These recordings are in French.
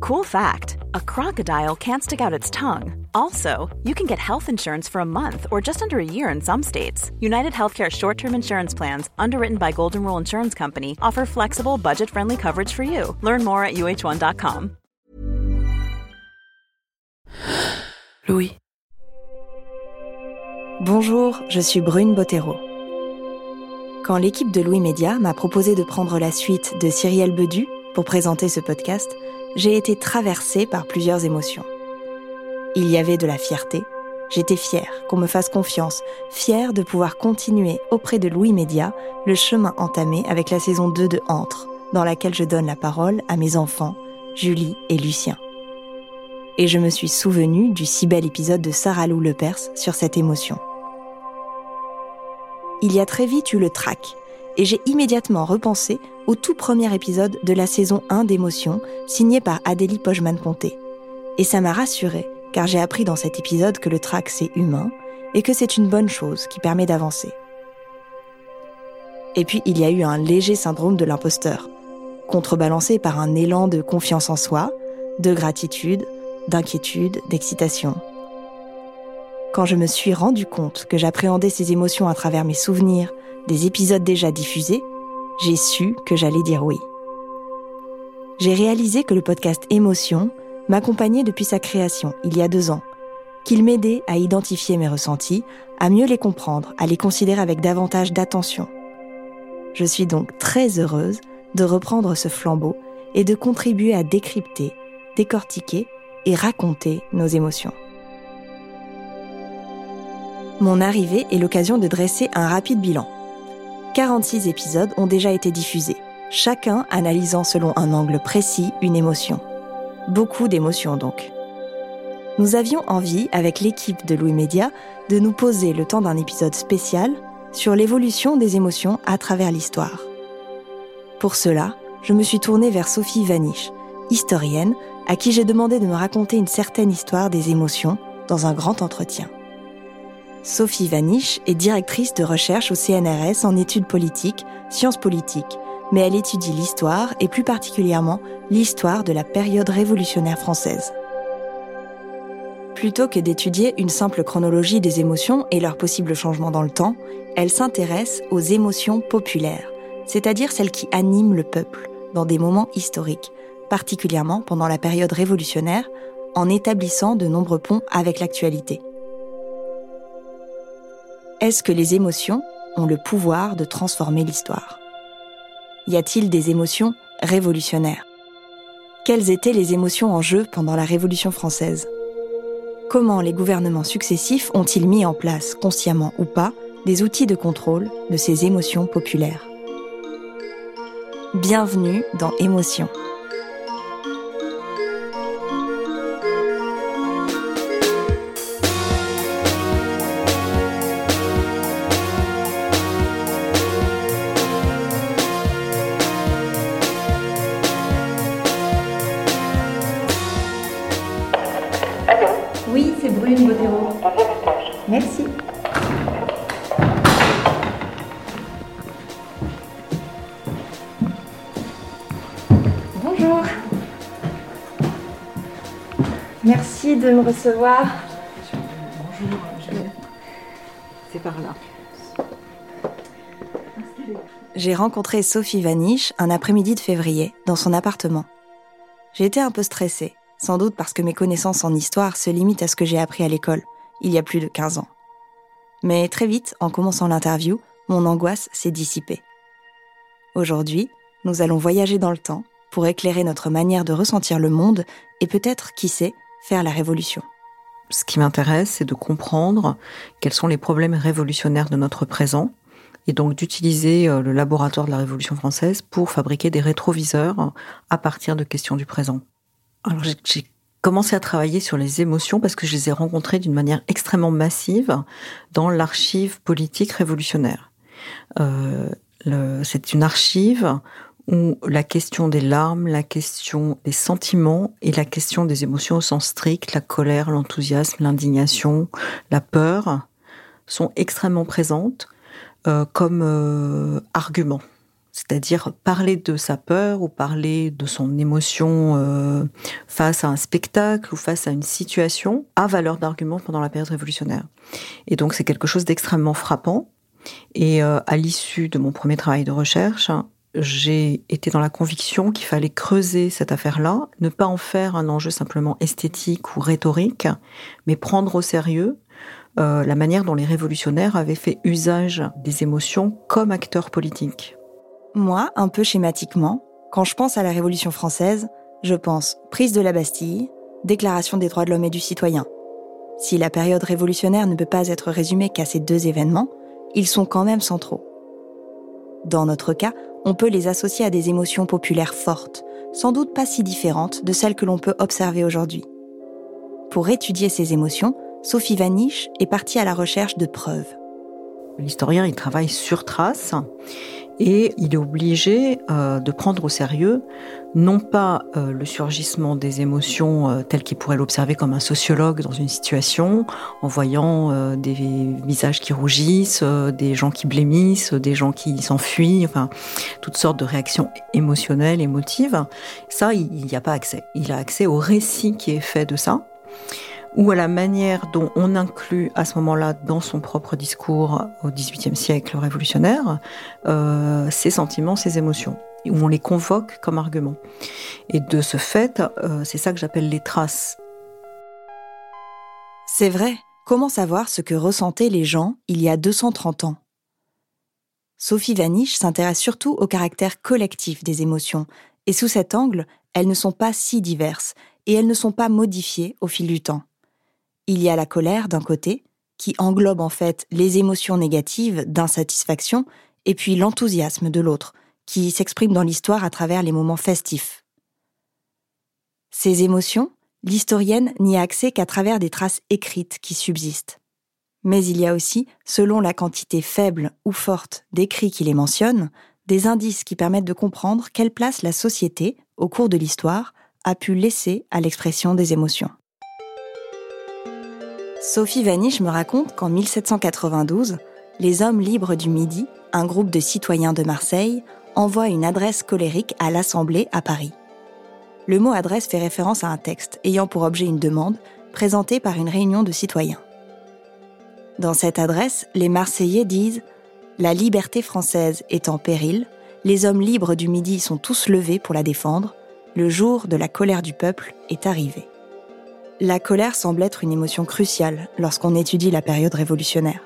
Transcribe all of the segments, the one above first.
Cool fact, a crocodile can't stick out its tongue. Also, you can get health insurance for a month or just under a year in some states. United Healthcare short-term insurance plans, underwritten by Golden Rule Insurance Company, offer flexible, budget-friendly coverage for you. Learn more at uh1.com. Louis. Bonjour, je suis Brune Bottero. Quand l'équipe de Louis Média m'a proposé de prendre la suite de Cyrielle Bedu pour présenter ce podcast, j'ai été traversée par plusieurs émotions. Il y avait de la fierté. J'étais fière qu'on me fasse confiance, fière de pouvoir continuer auprès de Louis Média le chemin entamé avec la saison 2 de Entre, dans laquelle je donne la parole à mes enfants, Julie et Lucien. Et je me suis souvenue du si bel épisode de Sarah Lou Lepers sur cette émotion. Il y a très vite eu le trac, et j'ai immédiatement repensé au tout premier épisode de la saison 1 d'Émotion, signé par Adélie Pojman-Ponté. Et ça m'a rassurée, car j'ai appris dans cet épisode que le trac c'est humain, et que c'est une bonne chose qui permet d'avancer. Et puis il y a eu un léger syndrome de l'imposteur, contrebalancé par un élan de confiance en soi, de gratitude, d'inquiétude, d'excitation. Quand je me suis rendu compte que j'appréhendais ces émotions à travers mes souvenirs, des épisodes déjà diffusés, j'ai su que j'allais dire oui. J'ai réalisé que le podcast Émotion m'accompagnait depuis sa création, il y a deux ans, qu'il m'aidait à identifier mes ressentis, à mieux les comprendre, à les considérer avec davantage d'attention. Je suis donc très heureuse de reprendre ce flambeau et de contribuer à décrypter, décortiquer et raconter nos émotions. Mon arrivée est l'occasion de dresser un rapide bilan. 46 épisodes ont déjà été diffusés, chacun analysant selon un angle précis une émotion. Beaucoup d'émotions donc. Nous avions envie, avec l'équipe de Louis Média, de nous poser le temps d'un épisode spécial sur l'évolution des émotions à travers l'histoire. Pour cela, je me suis tournée vers Sophie Vaniche, historienne, à qui j'ai demandé de me raconter une certaine histoire des émotions dans un grand entretien. Sophie Vaniche est directrice de recherche au CNRS en études politiques, sciences politiques, mais elle étudie l'histoire et plus particulièrement l'histoire de la période révolutionnaire française. Plutôt que d'étudier une simple chronologie des émotions et leurs possibles changements dans le temps, elle s'intéresse aux émotions populaires, c'est-à-dire celles qui animent le peuple dans des moments historiques, particulièrement pendant la période révolutionnaire, en établissant de nombreux ponts avec l'actualité. Est-ce que les émotions ont le pouvoir de transformer l'histoire? Y a-t-il des émotions révolutionnaires? Quelles étaient les émotions en jeu pendant la Révolution française? Comment les gouvernements successifs ont-ils mis en place, consciemment ou pas, des outils de contrôle de ces émotions populaires? Bienvenue dans Émotion. Merci de me recevoir. Bonjour, c'est par là. J'ai rencontré Sophie Vaniche un après-midi de février dans son appartement. J'ai été un peu stressée, sans doute parce que mes connaissances en histoire se limitent à ce que j'ai appris à l'école, il y a plus de 15 ans. Mais très vite, en commençant l'interview, mon angoisse s'est dissipée. Aujourd'hui, nous allons voyager dans le temps pour éclairer notre manière de ressentir le monde et peut-être, qui sait, faire la révolution. Ce qui m'intéresse, c'est de comprendre quels sont les problèmes révolutionnaires de notre présent et donc d'utiliser euh, le laboratoire de la Révolution française pour fabriquer des rétroviseurs à partir de questions du présent. Alors j'ai commencé à travailler sur les émotions parce que je les ai rencontrées d'une manière extrêmement massive dans l'archive politique révolutionnaire. Euh, c'est une archive où la question des larmes, la question des sentiments et la question des émotions au sens strict, la colère, l'enthousiasme, l'indignation, la peur, sont extrêmement présentes euh, comme euh, arguments. C'est-à-dire parler de sa peur ou parler de son émotion euh, face à un spectacle ou face à une situation a valeur d'argument pendant la période révolutionnaire. Et donc c'est quelque chose d'extrêmement frappant. Et à l'issue de mon premier travail de recherche, j'ai été dans la conviction qu'il fallait creuser cette affaire-là, ne pas en faire un enjeu simplement esthétique ou rhétorique, mais prendre au sérieux euh, la manière dont les révolutionnaires avaient fait usage des émotions comme acteurs politiques. Moi, un peu schématiquement, quand je pense à la Révolution française, je pense prise de la Bastille, déclaration des droits de l'homme et du citoyen. Si la période révolutionnaire ne peut pas être résumée qu'à ces deux événements, ils sont quand même centraux. Dans notre cas, on peut les associer à des émotions populaires fortes, sans doute pas si différentes de celles que l'on peut observer aujourd'hui. Pour étudier ces émotions, Sophie Vaniche est partie à la recherche de preuves. L'historien, il travaille sur trace et il est obligé euh, de prendre au sérieux non pas euh, le surgissement des émotions euh, tel qu'il pourrait l'observer comme un sociologue dans une situation, en voyant des visages qui rougissent, des gens qui blémissent, des gens qui s'enfuient, enfin toutes sortes de réactions émotionnelles, émotives. Ça, il n'y a pas accès. Il a accès au récit qui est fait de ça ou à la manière dont on inclut à ce moment-là dans son propre discours au XVIIIe siècle révolutionnaire euh, ses sentiments, ses émotions, où on les convoque comme arguments. Et de ce fait, euh, c'est ça que j'appelle les traces. C'est vrai. Comment savoir ce que ressentaient les gens il y a 230 ans? Sophie Vaniche s'intéresse surtout au caractère collectif des émotions, et sous cet angle, elles ne sont pas si diverses, et elles ne sont pas modifiées au fil du temps. Il y a la colère d'un côté, qui englobe en fait les émotions négatives d'insatisfaction, et puis l'enthousiasme de l'autre, qui s'exprime dans l'histoire à travers les moments festifs. Ces émotions, l'historienne n'y a accès qu'à travers des traces écrites qui subsistent. Mais il y a aussi, selon la quantité faible ou forte d'écrits qui les mentionnent, des indices qui permettent de comprendre quelle place la société, au cours de l'histoire, a pu laisser à l'expression des émotions. Sophie Vaniche me raconte qu'en 1792, les Hommes libres du Midi, un groupe de citoyens de Marseille, envoient une adresse colérique à l'Assemblée à Paris. Le mot adresse fait référence à un texte ayant pour objet une demande présentée par une réunion de citoyens. Dans cette adresse, les Marseillais disent La liberté française est en péril, les hommes libres du Midi sont tous levés pour la défendre, le jour de la colère du peuple est arrivé. La colère semble être une émotion cruciale lorsqu'on étudie la période révolutionnaire.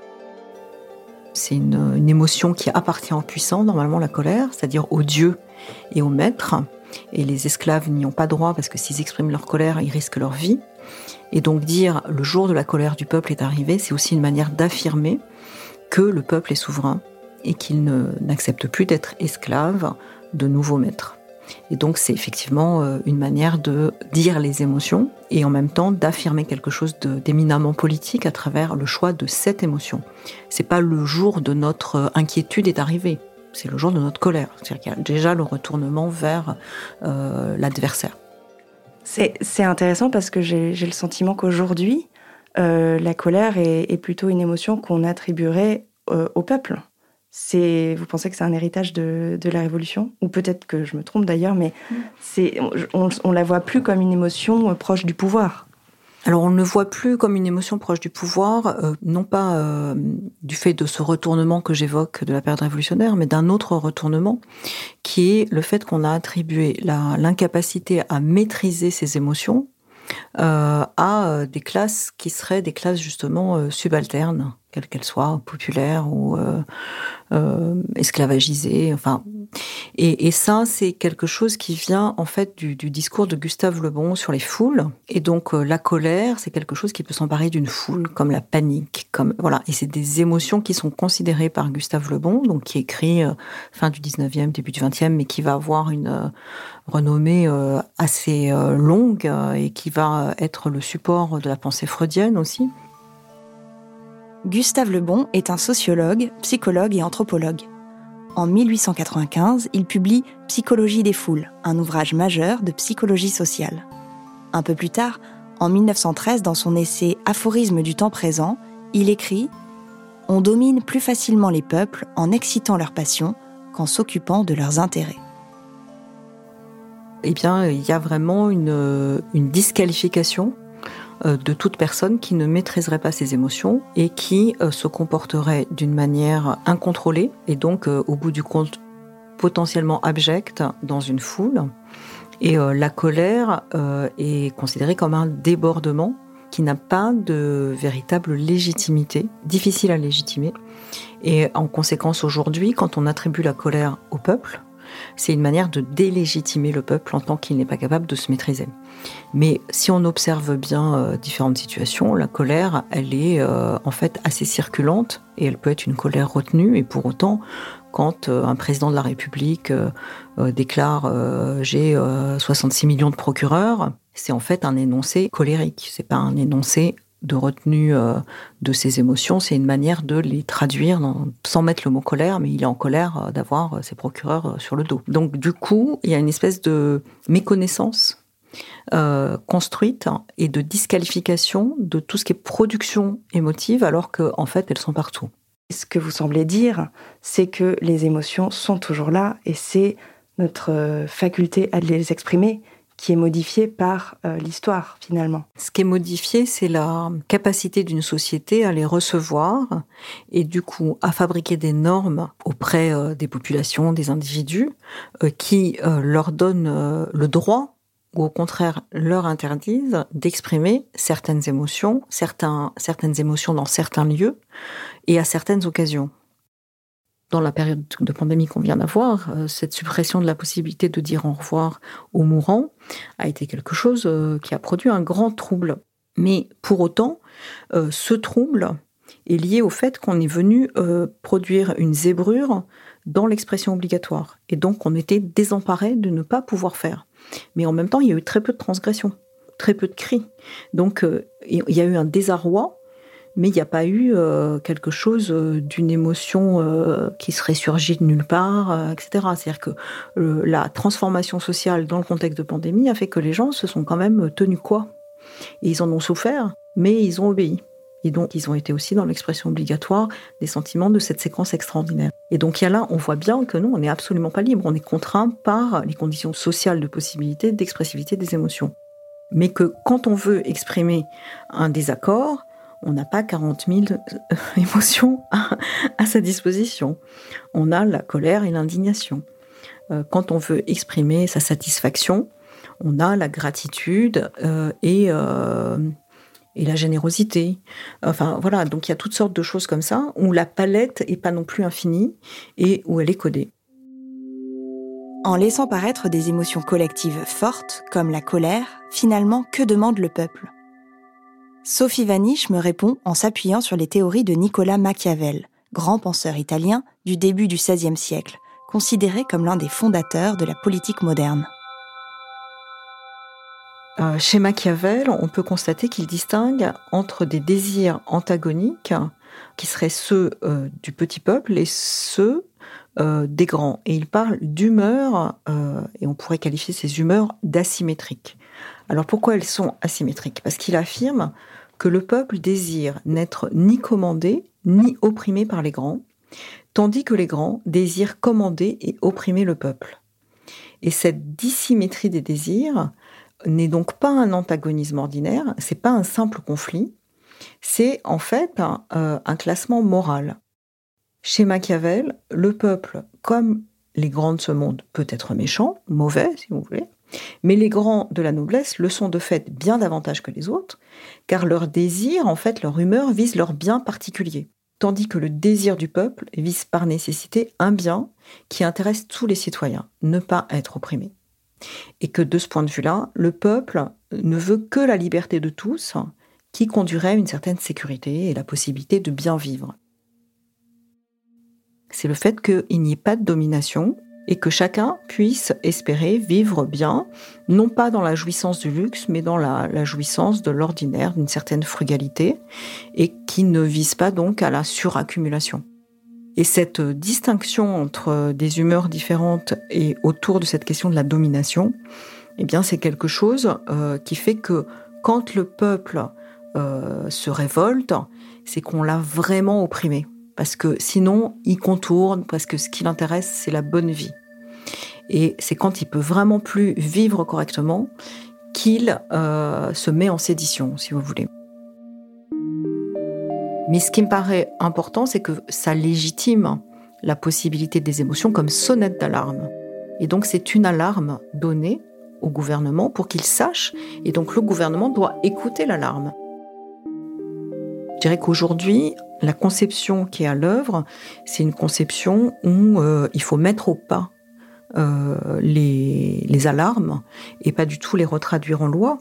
C'est une, émotion qui appartient aux puissants, normalement la colère, c'est-à-dire aux dieux et aux maîtres. Et les esclaves n'y ont pas droit parce que s'ils expriment leur colère, ils risquent leur vie. Et donc dire le jour de la colère du peuple est arrivé, c'est aussi une manière d'affirmer que le peuple est souverain et qu'il n'accepte plus d'être esclave de nouveaux maîtres. Et donc c'est effectivement euh, une manière de dire les émotions et en même temps d'affirmer quelque chose d'éminemment politique à travers le choix de cette émotion. C'est pas le jour de notre euh, inquiétude est arrivé, c'est le jour de notre colère. C'est-à-dire qu'il y a déjà le retournement vers euh, l'adversaire. C'est intéressant parce que j'ai le sentiment qu'aujourd'hui, la colère est, plutôt une émotion qu'on attribuerait au peuple. C'est, vous pensez que c'est un héritage de, la Révolution? Ou peut-être que je me trompe d'ailleurs, mais mm. c'est, on, on la voit plus comme une émotion euh, proche du pouvoir. Alors on ne le voit plus comme une émotion proche du pouvoir, euh, non pas euh, du fait de ce retournement que j'évoque de la période révolutionnaire, mais d'un autre retournement, qui est le fait qu'on a attribué l'incapacité à maîtriser ses émotions à des classes qui seraient des classes justement subalternes quelle qu'elle soit, populaire ou euh, euh, esclavagisée, enfin. Et, ça, c'est quelque chose qui vient en fait du, discours de Gustave Le Bon sur les foules. Et donc euh, la colère, c'est quelque chose qui peut s'emparer d'une foule, comme la panique, comme voilà. Et c'est des émotions qui sont considérées par Gustave Le Bon, donc qui écrit fin du 19e, début du 20e, mais qui va avoir une renommée assez longue et qui va être le support de la pensée freudienne aussi. Gustave Lebon est un sociologue, psychologue et anthropologue. En 1895, il publie Psychologie des foules, un ouvrage majeur de psychologie sociale. Un peu plus tard, en 1913, dans son essai Aphorisme du temps présent, il écrit On domine plus facilement les peuples en excitant leurs passions qu'en s'occupant de leurs intérêts. Eh bien, il y a vraiment une, une disqualification euh, de toute personne qui ne maîtriserait pas ses émotions et qui euh, se comporterait d'une manière incontrôlée et donc euh, au bout du compte potentiellement abjecte dans une foule. Et la colère est considérée comme un débordement qui n'a pas de véritable légitimité, difficile à légitimer. Et en conséquence, aujourd'hui, quand on attribue la colère au peuple, c'est une manière de délégitimer le peuple en tant qu'il n'est pas capable de se maîtriser. Mais si on observe bien euh, différentes situations, la colère, elle est euh, en fait assez circulante et elle peut être une colère retenue. Et pour autant, quand euh, un président de la République déclare j'ai 66 millions de procureurs, c'est en fait un énoncé colérique. C'est pas un énoncé de retenue euh, de ses émotions, c'est une manière de les traduire sans mettre le mot colère, mais il est en colère euh, d'avoir euh, ses procureurs sur le dos. Donc du coup, il y a une espèce de méconnaissance construite et de disqualification de tout ce qui est production émotive, alors qu'en en fait, elles sont partout. Ce que vous semblez dire, c'est que les émotions sont toujours là et c'est notre faculté à les exprimer qui est modifié par euh, l'histoire finalement. Ce qui est modifié, c'est la capacité d'une société à les recevoir et du coup à fabriquer des normes auprès euh, des populations, des individus, euh, qui leur donnent le droit ou au contraire leur interdisent d'exprimer certaines émotions, certains, certaines émotions dans certains lieux et à certaines occasions dans la période de pandémie qu'on vient d'avoir, euh, cette suppression de la possibilité de dire au revoir aux mourants a été quelque chose euh, qui a produit un grand trouble. Mais pour autant, euh, ce trouble est lié au fait qu'on est venu produire une zébrure dans l'expression obligatoire. Et donc on était désemparé de ne pas pouvoir faire. Mais en même temps, il y a eu très peu de transgressions, très peu de cris. Donc il y a eu un désarroi mais il n'y a pas eu euh, quelque chose euh, d'une émotion euh, qui serait surgie de nulle part, etc. C'est-à-dire que la transformation sociale dans le contexte de pandémie a fait que les gens se sont quand même tenus quoi ils en ont souffert, mais ils ont obéi. Et donc, ils ont été aussi dans l'expression obligatoire des sentiments de cette séquence extraordinaire. Et donc, il y a là, on voit bien que nous, on n'est absolument pas libre. On est contraint par les conditions sociales de possibilité d'expressivité des émotions. Mais que quand on veut exprimer un désaccord, on n'a pas 40 000 euh, émotions à, sa disposition. On a la colère et l'indignation. Euh, quand on veut exprimer sa satisfaction, on a la gratitude euh, et, la générosité. Enfin voilà, donc il y a toutes sortes de choses comme ça où la palette est pas non plus infinie et où elle est codée. En laissant paraître des émotions collectives fortes, comme la colère, finalement, que demande le peuple? Sophie Vanish me répond en s'appuyant sur les théories de Nicolas Machiavel, grand penseur italien du début du XVIe siècle, considéré comme l'un des fondateurs de la politique moderne. Euh, chez Machiavel, on peut constater qu'il distingue entre des désirs antagoniques, qui seraient ceux euh, du petit peuple, et ceux euh, des grands. Et il parle d'humeurs, et on pourrait qualifier ces humeurs d'asymétriques. Alors pourquoi elles sont asymétriques? Parce qu'il affirme que le peuple désire n'être ni commandé ni opprimé par les grands, tandis que les grands désirent commander et opprimer le peuple. Et cette dissymétrie des désirs n'est donc pas un antagonisme ordinaire, c'est pas un simple conflit, c'est en fait un, euh, un classement moral. Chez Machiavel, le peuple, comme les grands de ce monde, peut être méchant, mauvais si vous voulez, mais les grands de la noblesse le sont de fait bien davantage que les autres, car leur désir, en fait, leur humeur vise leur bien particulier. tandis que le désir du peuple vise par nécessité un bien qui intéresse tous les citoyens, ne pas être opprimé. Et que de ce point de vue-là, le peuple ne veut que la liberté de tous, qui conduirait à une certaine sécurité et la possibilité de bien vivre. C'est le fait qu'il n'y ait pas de domination et que chacun puisse espérer vivre bien, non pas dans la jouissance du luxe, mais dans la, jouissance de l'ordinaire, d'une certaine frugalité, et qui ne vise pas donc à la suraccumulation. Et cette distinction entre des humeurs différentes et autour de cette question de la domination, eh bien, c'est quelque chose euh, qui fait que quand le peuple euh, se révolte, c'est qu'on l'a vraiment opprimé. Parce que sinon, il contourne, parce que ce qui l'intéresse, c'est la bonne vie. Et c'est quand il peut vraiment plus vivre correctement qu'il euh, se met en sédition, si vous voulez. Mais ce qui me paraît important, c'est que ça légitime la possibilité des émotions comme sonnette d'alarme. Et donc c'est une alarme donnée au gouvernement pour qu'il sache, et donc le gouvernement doit écouter l'alarme. Dirais qu'aujourd'hui, la conception qui est à l'œuvre, c'est une conception où euh, il faut mettre au pas euh, les, alarmes et pas du tout les retraduire en loi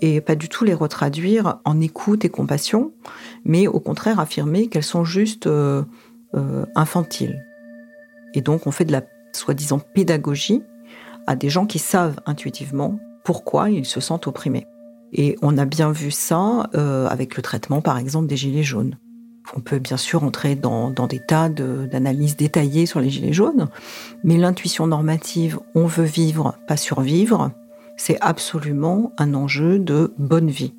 et pas du tout les retraduire en écoute et compassion, mais au contraire affirmer qu'elles sont juste euh, infantiles. Et donc on fait de la soi-disant pédagogie à des gens qui savent intuitivement pourquoi ils se sentent opprimés. Et on a bien vu ça euh, avec le traitement, par exemple, des gilets jaunes. On peut bien sûr entrer dans, des tas d'analyses détaillées sur les gilets jaunes, mais l'intuition normative, on veut vivre, pas survivre, c'est absolument un enjeu de bonne vie.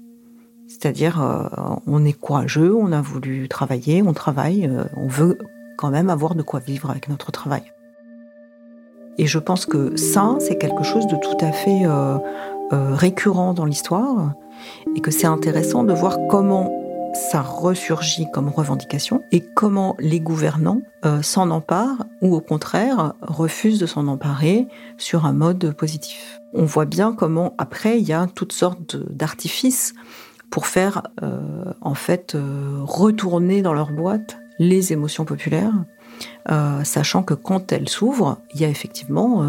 C'est-à-dire, euh, on est courageux, on a voulu travailler, on travaille, euh, on veut quand même avoir de quoi vivre avec notre travail. Et je pense que ça, c'est quelque chose de tout à fait euh, récurrent dans l'histoire, et que c'est intéressant de voir comment ça ressurgit comme revendication et comment les gouvernants euh, s'en emparent ou au contraire refusent de s'en emparer sur un mode positif. On voit bien comment après il y a toutes sortes d'artifices pour faire euh, en fait retourner dans leur boîte les émotions populaires, sachant que quand elles s'ouvrent, il y a effectivement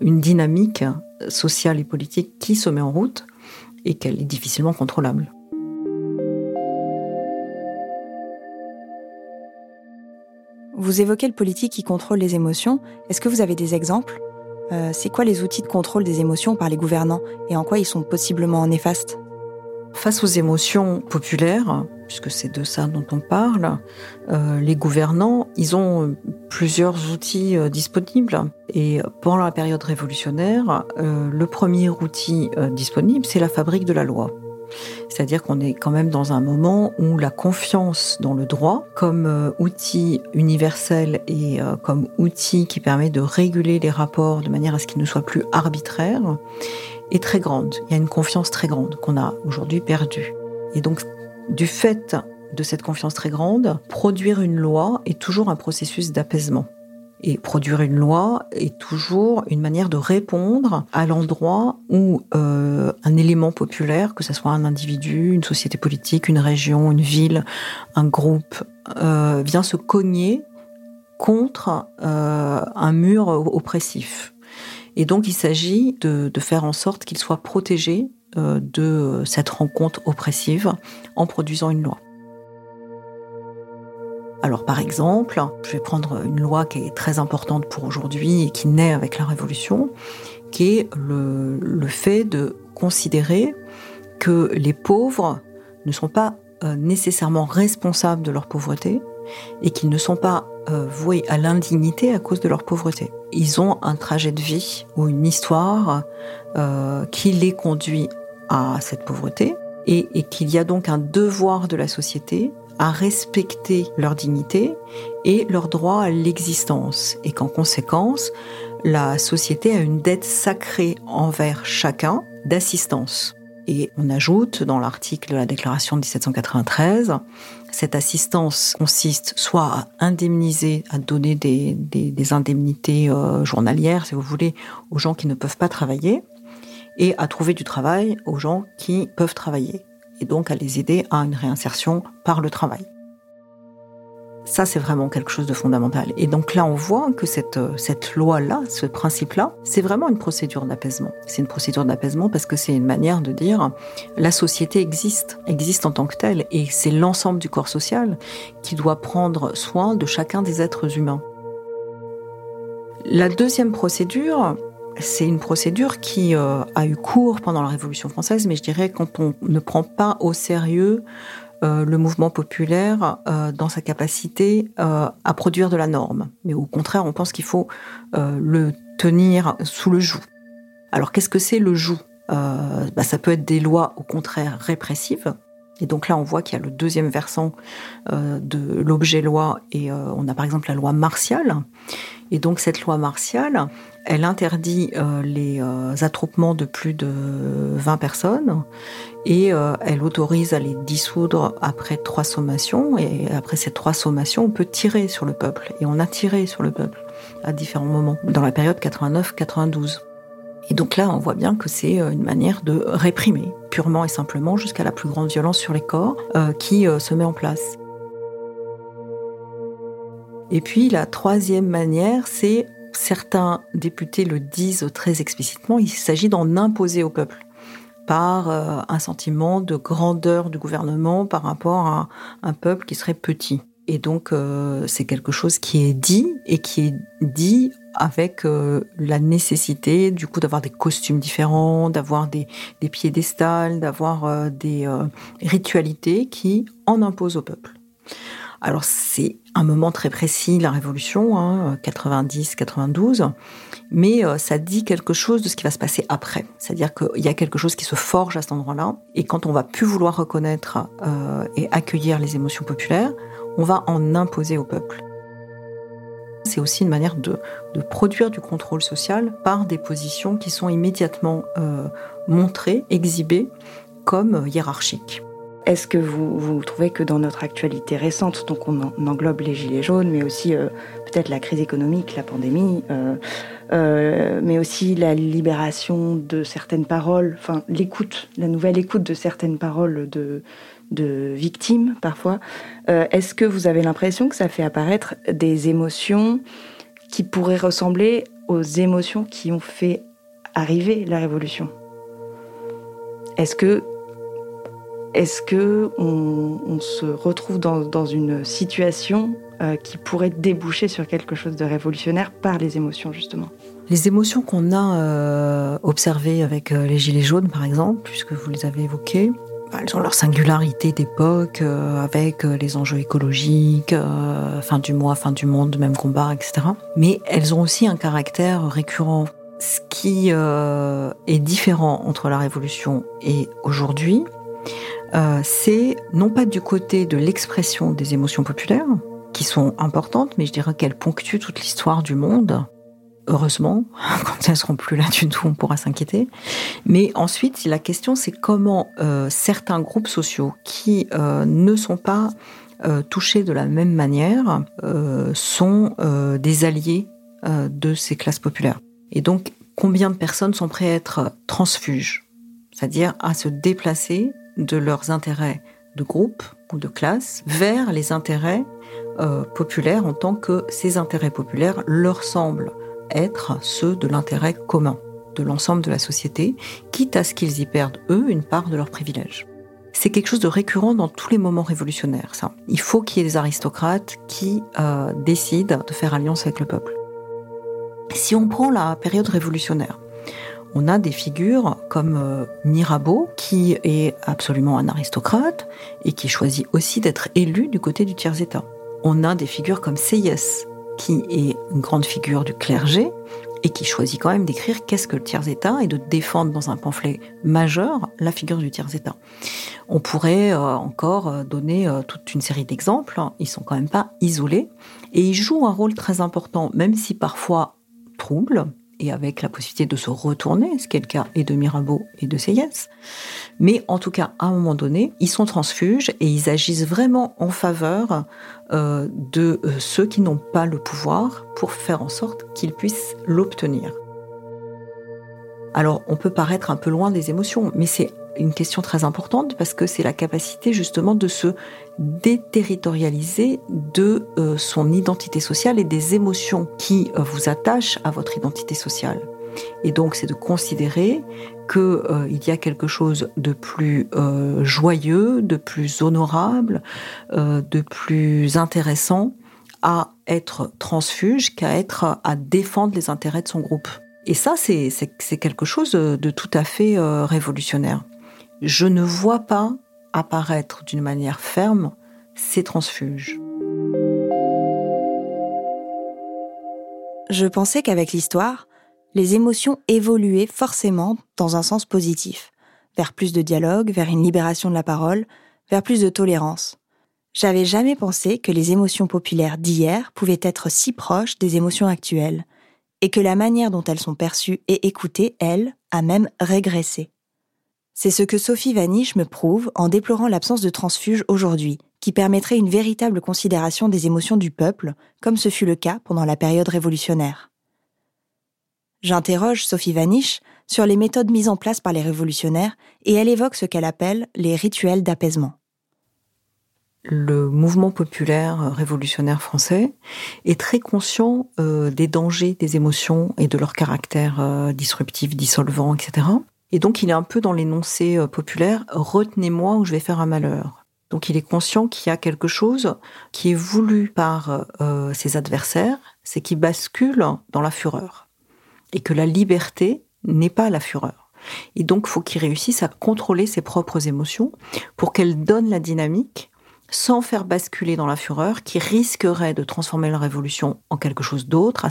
une dynamique sociale et politique qui se met en route et qu'elle est difficilement contrôlable. Vous évoquez le politique qui contrôle les émotions. Est-ce que vous avez des exemples? Euh, C'est quoi les outils de contrôle des émotions par les gouvernants et en quoi ils sont possiblement néfastes? Face aux émotions populaires, puisque c'est de ça dont on parle, euh, les gouvernants, ils ont plusieurs outils euh, disponibles. Et pendant la période révolutionnaire, le premier outil disponible, c'est la fabrique de la loi. C'est-à-dire qu'on est quand même dans un moment où la confiance dans le droit, comme euh, outil universel et euh, comme outil qui permet de réguler les rapports de manière à ce qu'ils ne soient plus arbitraires, est très grande. Il y a une confiance très grande qu'on a aujourd'hui perdue. Et donc, du fait de cette confiance très grande, produire une loi est toujours un processus d'apaisement. Et produire une loi est toujours une manière de répondre à l'endroit où euh, un élément populaire, que ce soit un individu, une société politique, une région, une ville, un groupe, euh, vient se cogner contre euh, un mur oppressif. Et donc il s'agit de, faire en sorte qu'il soit protégé de cette rencontre oppressive en produisant une loi. Alors par exemple, je vais prendre une loi qui est très importante pour aujourd'hui et qui naît avec la Révolution, qui est le, fait de considérer que les pauvres ne sont pas euh, nécessairement responsables de leur pauvreté et qu'ils ne sont pas euh, voués à l'indignité à cause de leur pauvreté. Ils ont un trajet de vie ou une histoire euh, qui les conduit à cette pauvreté et, qu'il y a donc un devoir de la société à respecter leur dignité et leur droit à l'existence, et qu'en conséquence, la société a une dette sacrée envers chacun d'assistance. Et on ajoute dans l'article de la Déclaration de 1793, cette assistance consiste soit à indemniser, à donner des, des, indemnités euh, journalières, si vous voulez, aux gens qui ne peuvent pas travailler, et à trouver du travail aux gens qui peuvent travailler et donc à les aider à une réinsertion par le travail. Ça, c'est vraiment quelque chose de fondamental. Et donc là, on voit que cette, euh, cette loi-là, ce principe-là, c'est vraiment une procédure d'apaisement. C'est une procédure d'apaisement parce que c'est une manière de dire la société existe, existe en tant que telle, et c'est l'ensemble du corps social qui doit prendre soin de chacun des êtres humains. La deuxième procédure, c'est une procédure qui euh, a eu cours pendant la Révolution française, mais je dirais quand on ne prend pas au sérieux euh, le mouvement populaire euh, dans sa capacité à produire de la norme. Mais au contraire, on pense qu'il faut le tenir sous le joug. Alors qu'est-ce que c'est le joug? Bah, Ça peut être des lois au contraire répressives. Et donc là, on voit qu'il y a le deuxième versant de l'objet loi, et on a par exemple la loi martiale. Et donc cette loi martiale, elle interdit les attroupements de plus de 20 personnes et euh, elle autorise à les dissoudre après trois sommations. Et après ces trois sommations, on peut tirer sur le peuple. Et on a tiré sur le peuple à différents moments, dans la période 89-92. Et donc là, on voit bien que c'est euh, une manière de réprimer, purement et simplement, jusqu'à la plus grande violence sur les corps, euh, qui se met en place. Et puis la troisième manière, c'est certains députés le disent très explicitement, il s'agit d'en imposer au peuple par euh, un sentiment de grandeur du gouvernement par rapport à un peuple qui serait petit. Et donc euh, c'est quelque chose qui est dit et qui est dit avec euh, la nécessité du coup d'avoir des costumes différents, d'avoir des, des piédestals, d'avoir des ritualités qui en imposent au peuple. Alors c'est un moment très précis, la Révolution, hein, 90-92, mais euh, ça dit quelque chose de ce qui va se passer après. C'est-à-dire qu'il y a quelque chose qui se forge à cet endroit-là, et quand on va plus vouloir reconnaître euh, et accueillir les émotions populaires, on va en imposer au peuple. C'est aussi une manière de, produire du contrôle social par des positions qui sont immédiatement euh, montrées, exhibées comme hiérarchiques. Est-ce que vous, trouvez que dans notre actualité récente, donc on, englobe les gilets jaunes, mais aussi euh, peut-être la crise économique, la pandémie, euh, euh, mais aussi la libération de certaines paroles, enfin l'écoute, la nouvelle écoute de certaines paroles de, de victimes parfois, est-ce que vous avez l'impression que ça fait apparaître des émotions qui pourraient ressembler aux émotions qui ont fait arriver la révolution? Est-ce que est-ce que on, se retrouve dans, une situation euh, qui pourrait déboucher sur quelque chose de révolutionnaire par les émotions justement? Les émotions qu'on a euh, observées avec euh, les gilets jaunes, par exemple, puisque vous les avez évoquées, bah, elles ont leur singularité d'époque, avec les enjeux écologiques, fin du mois, fin du monde, même combat, etc. Mais elles ont aussi un caractère récurrent. Ce qui est différent entre la Révolution et aujourd'hui, euh, c'est non pas du côté de l'expression des émotions populaires, qui sont importantes, mais je dirais qu'elles ponctuent toute l'histoire du monde. Heureusement, quand elles seront plus là du tout, on pourra s'inquiéter. Mais ensuite, la question, c'est comment euh, certains groupes sociaux qui euh, ne sont pas touchés de la même manière sont des alliés de ces classes populaires. Et donc, combien de personnes sont prêtes à être transfuges, c'est-à-dire à se déplacer de leurs intérêts de groupe ou de classe vers les intérêts euh, populaires en tant que ces intérêts populaires leur semblent être ceux de l'intérêt commun de l'ensemble de la société, quitte à ce qu'ils y perdent, eux, une part de leurs privilèges. C'est quelque chose de récurrent dans tous les moments révolutionnaires. Il faut qu'il y ait des aristocrates qui euh, décident de faire alliance avec le peuple. Si on prend la période révolutionnaire, on a des figures comme euh, Mirabeau, qui est absolument un aristocrate et qui choisit aussi d'être élu du côté du tiers-état. On a des figures comme Seyès, qui est une grande figure du clergé et qui choisit quand même d'écrire qu'est-ce que le tiers-état et de défendre dans un pamphlet majeur la figure du tiers-état. On pourrait euh, encore euh, donner toute une série d'exemples, ils sont quand même pas isolés et ils jouent un rôle très important, même si parfois trouble, et avec la possibilité de se retourner, ce qui est le cas de Mirabeau et de Seyès. Mais en tout cas, à un moment donné, ils sont transfuges et ils agissent vraiment en faveur euh, de euh, ceux qui n'ont pas le pouvoir pour faire en sorte qu'ils puissent l'obtenir. Alors, on peut paraître un peu loin des émotions, mais c'est une question très importante parce que c'est la capacité justement de se déterritorialiser de euh, son identité sociale et des émotions qui euh, vous attachent à votre identité sociale. Et donc c'est de considérer qu'il euh, y a quelque chose de plus joyeux, de plus honorable, de plus intéressant à être transfuge qu'à être à défendre les intérêts de son groupe. Et ça, c'est quelque chose de tout à fait révolutionnaire je ne vois pas apparaître d'une manière ferme ces transfuges. Je pensais qu'avec l'histoire, les émotions évoluaient forcément dans un sens positif, vers plus de dialogue, vers une libération de la parole, vers plus de tolérance. J'avais jamais pensé que les émotions populaires d'hier pouvaient être si proches des émotions actuelles, et que la manière dont elles sont perçues et écoutées, elles, a même régressé. C'est ce que Sophie Vanish me prouve en déplorant l'absence de transfuge aujourd'hui, qui permettrait une véritable considération des émotions du peuple, comme ce fut le cas pendant la période révolutionnaire. J'interroge Sophie Vanish sur les méthodes mises en place par les révolutionnaires et elle évoque ce qu'elle appelle les rituels d'apaisement. Le mouvement populaire révolutionnaire français est très conscient euh, des dangers des émotions et de leur caractère euh, disruptif, dissolvant, etc. Et donc il est un peu dans l'énoncé euh, populaire retenez-moi ou je vais faire un malheur. Donc il est conscient qu'il y a quelque chose qui est voulu par euh, ses adversaires, c'est qu'il bascule dans la fureur et que la liberté n'est pas la fureur. Et donc faut qu'il réussisse à contrôler ses propres émotions pour qu'elles donnent la dynamique sans faire basculer dans la fureur qui risquerait de transformer la révolution en quelque chose d'autre, à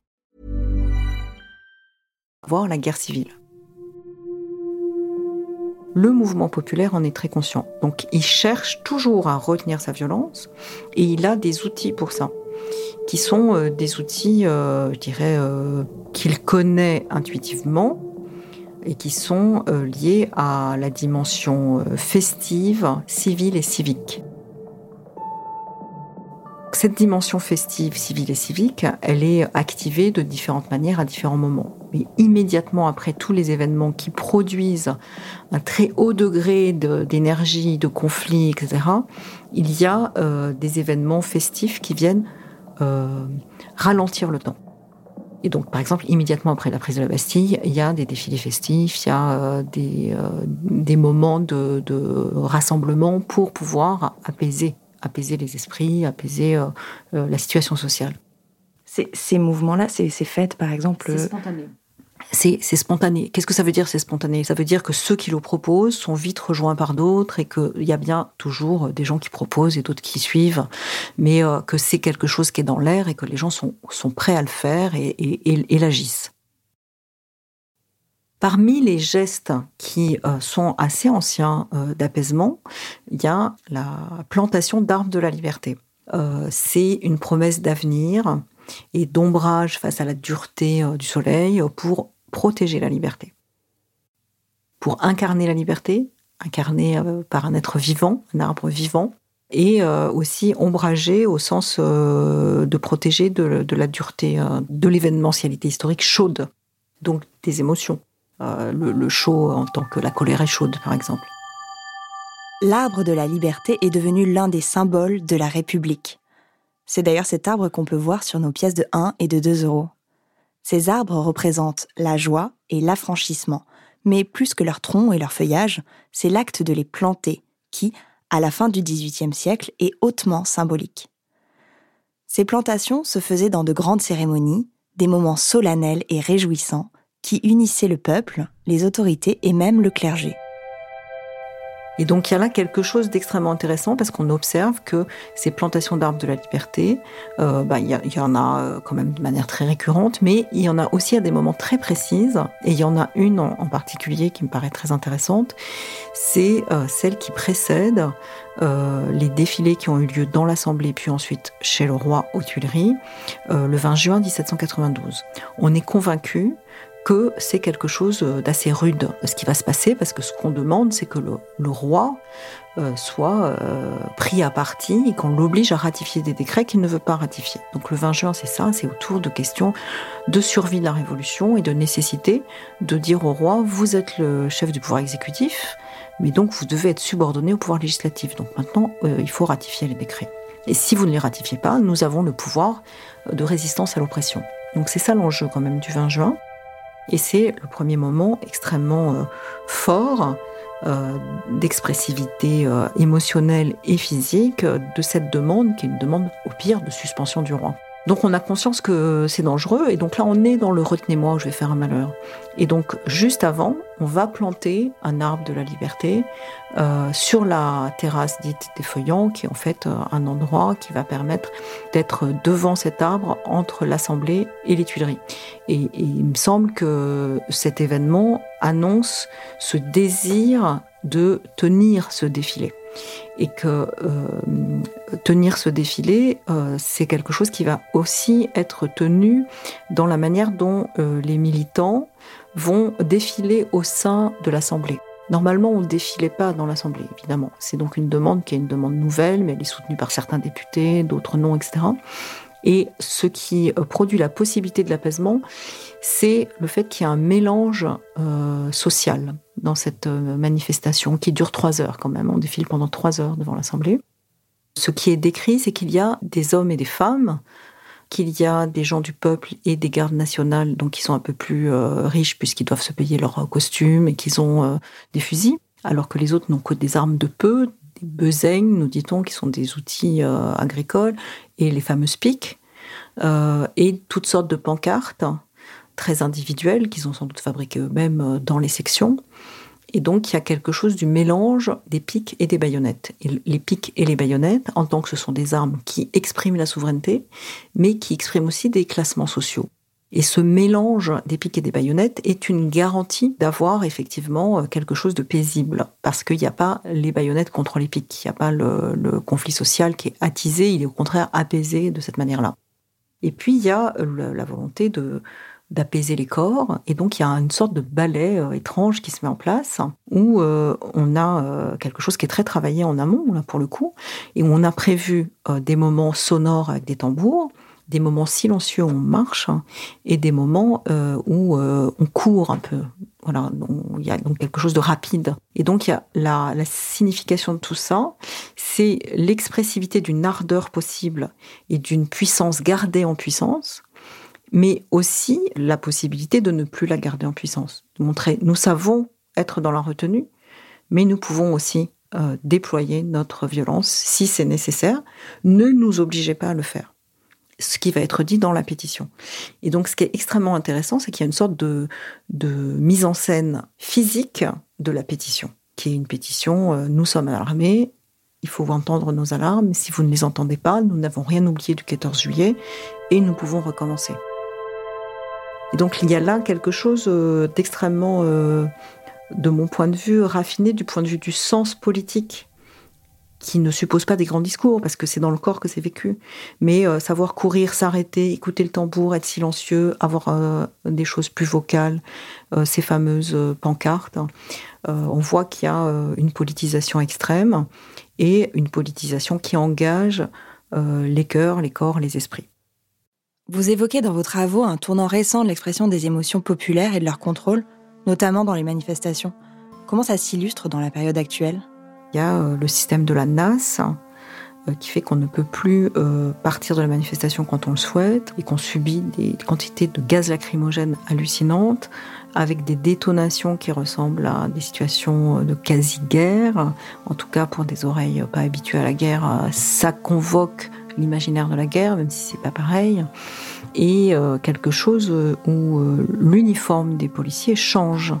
Voir la guerre civile. Le mouvement populaire en est très conscient. Donc il cherche toujours à retenir sa violence et il a des outils pour ça, qui sont euh, des outils, euh, je dirais, euh, qu'il connaît intuitivement et qui sont liés à la dimension festive, civile et civique. Cette dimension festive, civile et civique, elle est activée de différentes manières à différents moments mais immédiatement après tous les événements qui produisent un très haut degré d'énergie, de, conflit, etc., il y a euh, des événements festifs qui viennent euh, ralentir le temps. Et donc, par exemple, immédiatement après la prise de la Bastille, il y a des défilés festifs, il y a euh, des, moments de, de, rassemblement pour pouvoir apaiser, apaiser les esprits, apaiser la situation sociale. Ces, mouvements-là, c'est fait, par exemple. C'est spontané c'est spontané. Qu'est-ce que ça veut dire, c'est spontané? Ça veut dire que ceux qui le proposent sont vite rejoints par d'autres et qu'il y a bien toujours des gens qui proposent et d'autres qui suivent, mais euh, que c'est quelque chose qui est dans l'air et que les gens sont, sont prêts à le faire et, et, l'agissent. Parmi les gestes qui euh, sont assez anciens euh, d'apaisement, il y a la plantation d'arbres de la liberté. c'est une promesse d'avenir et d'ombrage face à la dureté du soleil pour protéger la liberté. Pour incarner la liberté, incarner euh, par un être vivant, un arbre vivant, et euh, aussi ombrager au sens euh, de protéger de, la dureté, de l'événementialité historique chaude, donc des émotions. Le, le chaud en tant que la colère est chaude, par exemple. L'arbre de la liberté est devenu l'un des symboles de la République. C'est d'ailleurs cet arbre qu'on peut voir sur nos pièces de 1 et de 2 euros. Ces arbres représentent la joie et l'affranchissement, mais plus que leur tronc et leur feuillage, c'est l'acte de les planter qui, à la fin du XVIIIe siècle, est hautement symbolique. Ces plantations se faisaient dans de grandes cérémonies, des moments solennels et réjouissants qui unissaient le peuple, les autorités et même le clergé. Et donc il y a là quelque chose d'extrêmement intéressant parce qu'on observe que ces plantations d'arbres de la liberté, euh, bah, il, y en a euh, quand même de manière très récurrente, mais il y en a aussi à des moments très précis. Et il y en a une en, particulier qui me paraît très intéressante, c'est euh, celle qui précède les défilés qui ont eu lieu dans l'Assemblée puis ensuite chez le roi aux Tuileries le 20 juin 1792. On est convaincu que c'est quelque chose euh, d'assez rude ce qui va se passer, parce que ce qu'on demande, c'est que le, roi euh, soit euh, pris à partie et qu'on l'oblige à ratifier des décrets qu'il ne veut pas ratifier. Donc le 20 juin, c'est ça, c'est autour de questions de survie de la Révolution et de nécessité de dire au roi, vous êtes le chef du pouvoir exécutif, mais donc vous devez être subordonné au pouvoir législatif. Donc maintenant, il faut ratifier les décrets. Et si vous ne les ratifiez pas, nous avons le pouvoir de résistance à l'oppression. Donc c'est ça l'enjeu quand même du 20 juin. Et c'est le premier moment extrêmement euh, fort euh, d'expressivité euh, émotionnelle et physique de cette demande, qui est une demande au pire de suspension du roi. Donc on a conscience que c'est dangereux et donc là on est dans le retenez-moi je vais faire un malheur. Et donc juste avant, on va planter un arbre de la liberté euh, sur la terrasse dite des feuillants, qui est en fait euh, un endroit qui va permettre d'être devant cet arbre entre l'Assemblée et les Tuileries. Et, et il me semble que cet événement annonce ce désir de tenir ce défilé et que euh, tenir ce défilé, euh, c'est quelque chose qui va aussi être tenu dans la manière dont euh, les militants vont défiler au sein de l'Assemblée. Normalement, on ne défilait pas dans l'Assemblée, évidemment. C'est donc une demande qui est une demande nouvelle, mais elle est soutenue par certains députés, d'autres non, etc. Et ce qui produit la possibilité de l'apaisement, c'est le fait qu'il y a un mélange social dans cette euh, manifestation qui dure trois heures quand même. On défile pendant trois heures devant l'Assemblée. Ce qui est décrit, c'est qu'il y a des hommes et des femmes, qu'il y a des gens du peuple et des gardes nationales, donc qui sont un peu plus euh, riches puisqu'ils doivent se payer leurs costumes et qu'ils ont euh, des fusils, alors que les autres n'ont que des armes de peu, des besaignes, nous dit-on, qui sont des outils agricoles, et les fameuses piques, et toutes sortes de pancartes très individuelles qu'ils ont sans doute fabriquées eux-mêmes dans les sections. Et donc, il y a quelque chose du mélange des piques et des baïonnettes. Et les piques et les baïonnettes, en tant que ce sont des armes qui expriment la souveraineté, mais qui expriment aussi des classements sociaux. Et ce mélange des piques et des baïonnettes est une garantie d'avoir effectivement euh, quelque chose de paisible, parce qu'il n'y a pas les baïonnettes contre les piques, il n'y a pas le, le, conflit social qui est attisé, il est au contraire apaisé de cette manière-là. Et puis il y a la volonté de, d'apaiser les corps. Et donc, il y a une sorte de ballet euh, étrange qui se met en place, où euh, on a euh, quelque chose qui est très travaillé en amont, là, pour le coup, et où on a prévu des moments sonores avec des tambours, des moments silencieux où on marche, et des moments où on court un peu. Voilà, il y a donc quelque chose de rapide. Et donc, il y a la signification de tout ça, c'est l'expressivité d'une ardeur possible et d'une puissance gardée en puissance, mais aussi la possibilité de ne plus la garder en puissance. De montrer, nous savons être dans la retenue, mais nous pouvons aussi euh, déployer notre violence si c'est nécessaire. Ne nous obligez pas à le faire. Ce qui va être dit dans la pétition. Et donc, ce qui est extrêmement intéressant, c'est qu'il y a une sorte de, mise en scène physique de la pétition, qui est une pétition euh, nous sommes alarmés, il faut entendre nos alarmes. Si vous ne les entendez pas, nous n'avons rien oublié du 14 juillet et nous pouvons recommencer. Et donc il y a là quelque chose euh, d'extrêmement, euh, de mon point de vue, raffiné du point de vue du sens politique qui ne suppose pas des grands discours, parce que c'est dans le corps que c'est vécu, mais euh, savoir courir, s'arrêter, écouter le tambour, être silencieux, avoir des choses plus vocales, ces fameuses pancartes, on voit qu'il y a une politisation extrême et une politisation qui engage les cœurs, les corps, les esprits. Vous évoquez dans vos travaux un tournant récent de l'expression des émotions populaires et de leur contrôle, notamment dans les manifestations. Comment ça s'illustre dans la période actuelle? Il y a euh, le système de la NAS euh, qui fait qu'on ne peut plus euh, partir de la manifestation quand on le souhaite et qu'on subit des quantités de gaz lacrymogènes hallucinantes avec des détonations qui ressemblent à des situations de quasi-guerre. En tout cas, pour des oreilles pas habituées à la guerre, ça convoque l'imaginaire de la guerre, même si c'est pas pareil, et euh, quelque chose euh, où euh, l'uniforme des policiers change.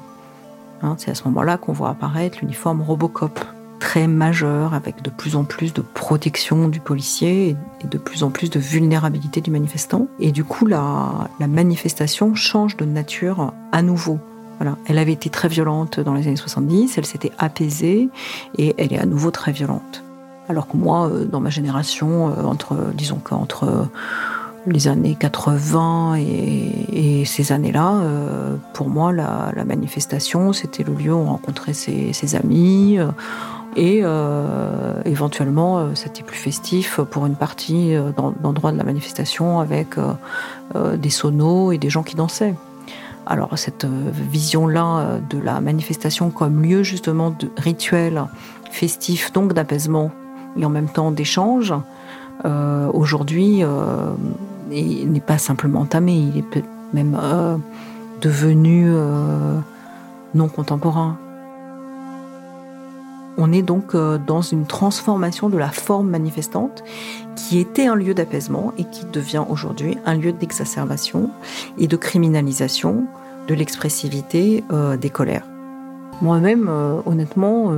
Hein, c'est à ce moment-là qu'on voit apparaître l'uniforme Robocop très majeur avec de plus en plus de protection du policier et de plus en plus de vulnérabilité du manifestant. Et du coup, la, manifestation change de nature à nouveau. Elle avait été très violente dans les années 70, elle s'était apaisée et elle est à nouveau très violente. Alors que moi, euh, dans ma génération, euh, entre, disons qu'entre les années 80 et, ces années-là, euh, pour moi, la, manifestation, c'était le lieu où on rencontrait ses, amis. Euh, et euh, éventuellement, c'était plus festif pour une partie d'endroits de la manifestation avec des sonos et des gens qui dansaient. Alors cette vision-là de la manifestation comme lieu justement de rituel festif, donc d'apaisement et en même temps d'échange, aujourd'hui il n'est pas simplement entamé, il est même euh, devenu euh, non contemporain. On est donc euh, dans une transformation de la forme manifestante qui était un lieu d'apaisement et qui devient aujourd'hui un lieu d'exacerbation et de criminalisation de l'expressivité des colères. Moi-même, honnêtement,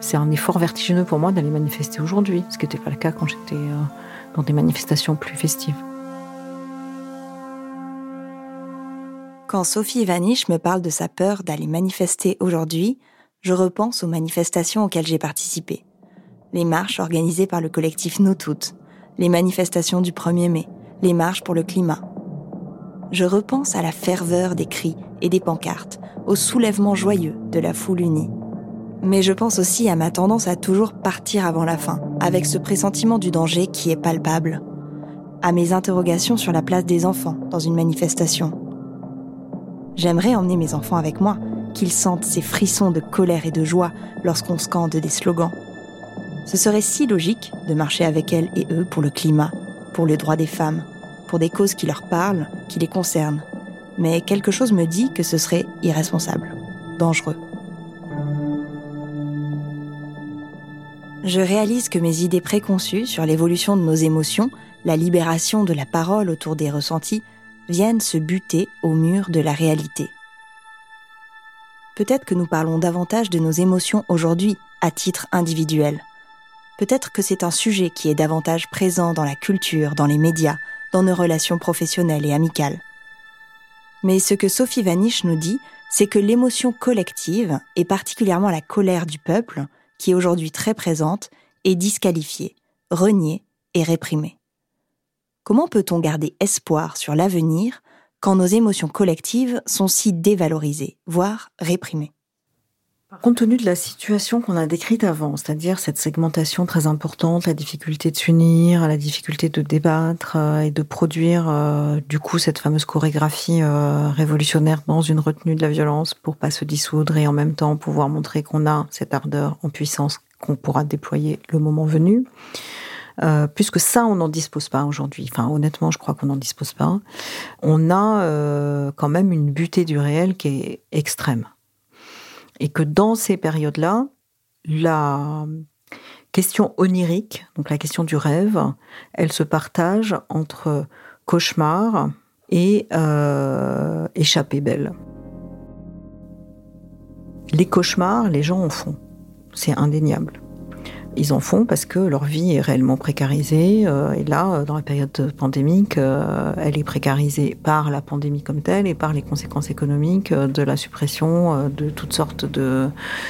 c'est un effort vertigineux pour moi d'aller manifester aujourd'hui, ce qui n'était pas le cas quand j'étais dans des manifestations plus festives. Quand Sophie Vanish me parle de sa peur d'aller manifester aujourd'hui, je repense aux manifestations auxquelles j'ai participé. Les marches organisées par le collectif Nous Toutes, les manifestations du 1er mai, les marches pour le climat. Je repense à la ferveur des cris et des pancartes, au soulèvement joyeux de la foule unie. Mais je pense aussi à ma tendance à toujours partir avant la fin, avec ce pressentiment du danger qui est palpable, à mes interrogations sur la place des enfants dans une manifestation, J'aimerais emmener mes enfants avec moi, qu'ils sentent ces frissons de colère et de joie lorsqu'on scande des slogans. Ce serait si logique de marcher avec elles et eux pour le climat, pour le droit des femmes, pour des causes qui leur parlent, qui les concernent. Mais quelque chose me dit que ce serait irresponsable, dangereux. Je réalise que mes idées préconçues sur l'évolution de nos émotions, la libération de la parole autour des ressentis, viennent se buter au mur de la réalité. Peut-être que nous parlons davantage de nos émotions aujourd'hui à titre individuel. Peut-être que c'est un sujet qui est davantage présent dans la culture, dans les médias, dans nos relations professionnelles et amicales. Mais ce que Sophie Vanish nous dit, c'est que l'émotion collective, et particulièrement la colère du peuple, qui est aujourd'hui très présente, est disqualifiée, reniée et réprimée. Comment peut-on garder espoir sur l'avenir quand nos émotions collectives sont si dévalorisées, voire réprimées? Compte tenu de la situation qu'on a décrite avant, c'est-à-dire cette segmentation très importante, la difficulté de s'unir, la difficulté de débattre euh, et de produire euh, du coup cette fameuse chorégraphie euh, révolutionnaire dans une retenue de la violence pour pas se dissoudre et en même temps pouvoir montrer qu'on a cette ardeur en puissance qu'on pourra déployer le moment venu. Puisque ça, on n'en dispose pas aujourd'hui. Enfin, honnêtement, je crois qu'on n'en dispose pas. On a quand même une butée du réel qui est extrême. Et que dans ces périodes-là, la question onirique, donc la question du rêve, elle se partage entre cauchemar et euh, échappée belle. Les cauchemars, les gens en font. C'est indéniable. Ils en font parce que leur vie est réellement précarisée. Euh, et là, dans la période pandémique, euh, elle est précarisée par la pandémie comme telle et par les conséquences économiques euh, de la suppression de toutes sortes de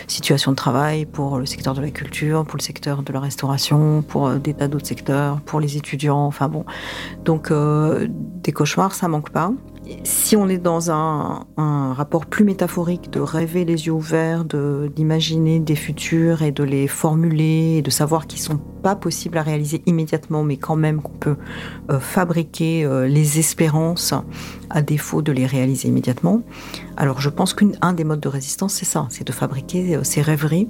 situations de travail pour le secteur de la culture, pour le secteur de la restauration, pour des tas d'autres secteurs, pour les étudiants. Enfin bon, donc des cauchemars, ça manque pas si on est dans un, rapport plus métaphorique de rêver les yeux ouverts, d'imaginer des futurs et de les formuler, et de savoir qu'ils sont pas possibles à réaliser immédiatement, mais quand même qu'on peut euh, fabriquer euh, les espérances à défaut de les réaliser immédiatement. Alors je pense qu'un des modes de résistance, c'est ça, c'est de fabriquer euh, ces rêveries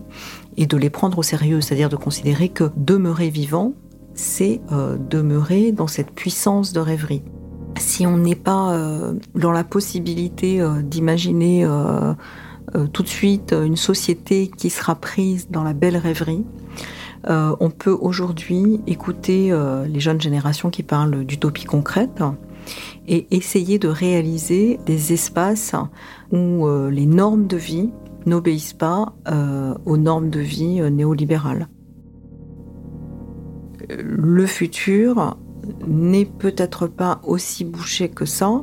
et de les prendre au sérieux, c'est-à-dire de considérer que demeurer vivant, c'est demeurer dans cette puissance de rêverie si on n'est pas euh, dans la possibilité euh, d'imaginer euh, tout de suite une société qui sera prise dans la belle rêverie, on peut aujourd'hui écouter les jeunes générations qui parlent d'utopie concrète et essayer de réaliser des espaces où les normes de vie n'obéissent pas aux normes de vie néolibérales. Le futur n'est peut-être pas aussi bouché que ça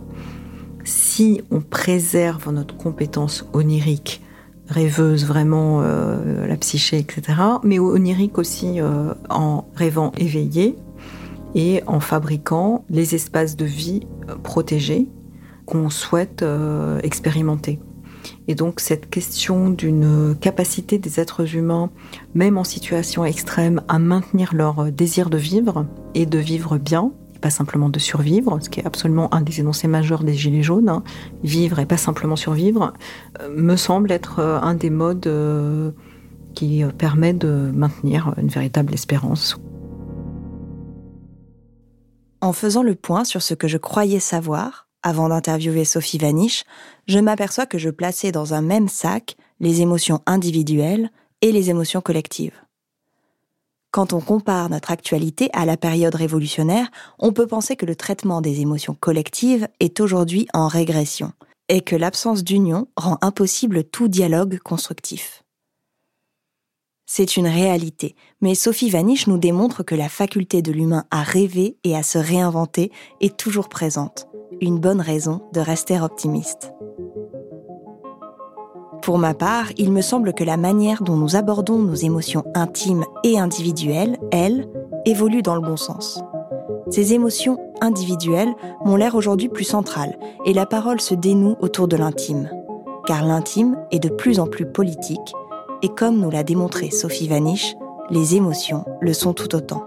si on préserve notre compétence onirique, rêveuse vraiment, euh, la psyché, etc., mais onirique aussi euh, en rêvant éveillé et en fabriquant les espaces de vie euh, protégés qu'on souhaite expérimenter. Et donc cette question d'une capacité des êtres humains, même en situation extrême, à maintenir leur désir de vivre et de vivre bien, pas simplement de survivre, ce qui est absolument un des énoncés majeurs des Gilets jaunes, hein. vivre et pas simplement survivre, euh, me semble être euh, un des modes euh, qui permet de maintenir une véritable espérance. En faisant le point sur ce que je croyais savoir, avant d'interviewer Sophie Vaniche, je m'aperçois que je plaçais dans un même sac les émotions individuelles et les émotions collectives. Quand on compare notre actualité à la période révolutionnaire, on peut penser que le traitement des émotions collectives est aujourd'hui en régression et que l'absence d'union rend impossible tout dialogue constructif. C'est une réalité, mais Sophie Vaniche nous démontre que la faculté de l'humain à rêver et à se réinventer est toujours présente une bonne raison de rester optimiste. Pour ma part, il me semble que la manière dont nous abordons nos émotions intimes et individuelles, elles, évolue dans le bon sens. Ces émotions individuelles m'ont l'air aujourd'hui plus centrales et la parole se dénoue autour de l'intime. Car l'intime est de plus en plus politique et comme nous l'a démontré Sophie Vaniche, les émotions le sont tout autant.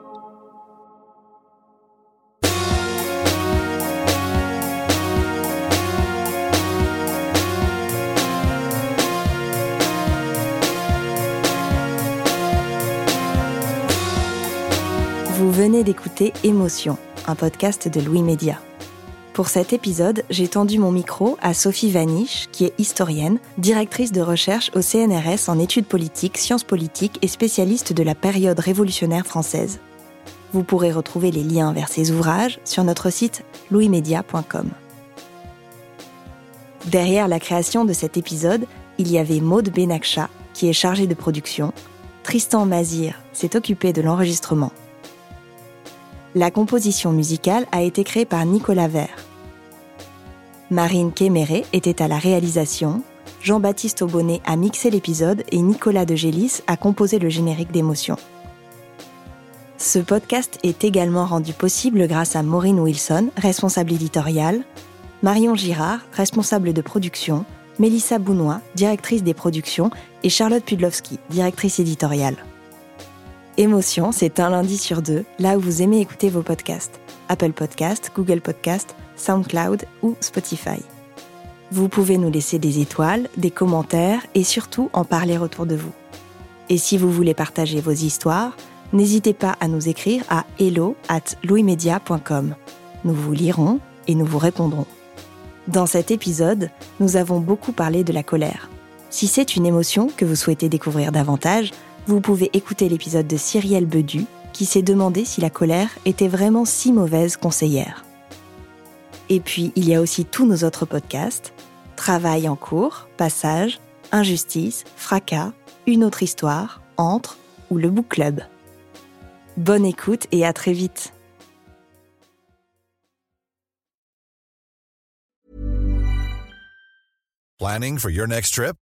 Venez d'écouter Émotion, un podcast de Louis Média. Pour cet épisode, j'ai tendu mon micro à Sophie Vaniche, qui est historienne, directrice de recherche au CNRS en études politiques, sciences politiques et spécialiste de la période révolutionnaire française. Vous pourrez retrouver les liens vers ses ouvrages sur notre site louismedia.com. Derrière la création de cet épisode, il y avait Maude Benakcha, qui est chargée de production. Tristan Mazir s'est occupé de l'enregistrement la composition musicale a été créée par Nicolas Vert. Marine Kéméré était à la réalisation, Jean-Baptiste Aubonnet a mixé l'épisode et Nicolas de Gélis a composé le générique d'émotion. Ce podcast est également rendu possible grâce à Maureen Wilson, responsable éditoriale, Marion Girard, responsable de production, Mélissa Bounois, directrice des productions, et Charlotte Pudlowski, directrice éditoriale. Émotion, c'est un lundi sur deux, là où vous aimez écouter vos podcasts. Apple Podcast, Google Podcast, SoundCloud ou Spotify. Vous pouvez nous laisser des étoiles, des commentaires et surtout en parler autour de vous. Et si vous voulez partager vos histoires, n'hésitez pas à nous écrire à hello at. Nous vous lirons et nous vous répondrons. Dans cet épisode, nous avons beaucoup parlé de la colère. Si c'est une émotion que vous souhaitez découvrir davantage, vous pouvez écouter l'épisode de Cyrielle Bedu qui s'est demandé si la colère était vraiment si mauvaise conseillère. Et puis, il y a aussi tous nos autres podcasts Travail en cours, Passage, Injustice, Fracas, Une autre histoire, Entre ou le Book Club. Bonne écoute et à très vite. Planning for your next trip?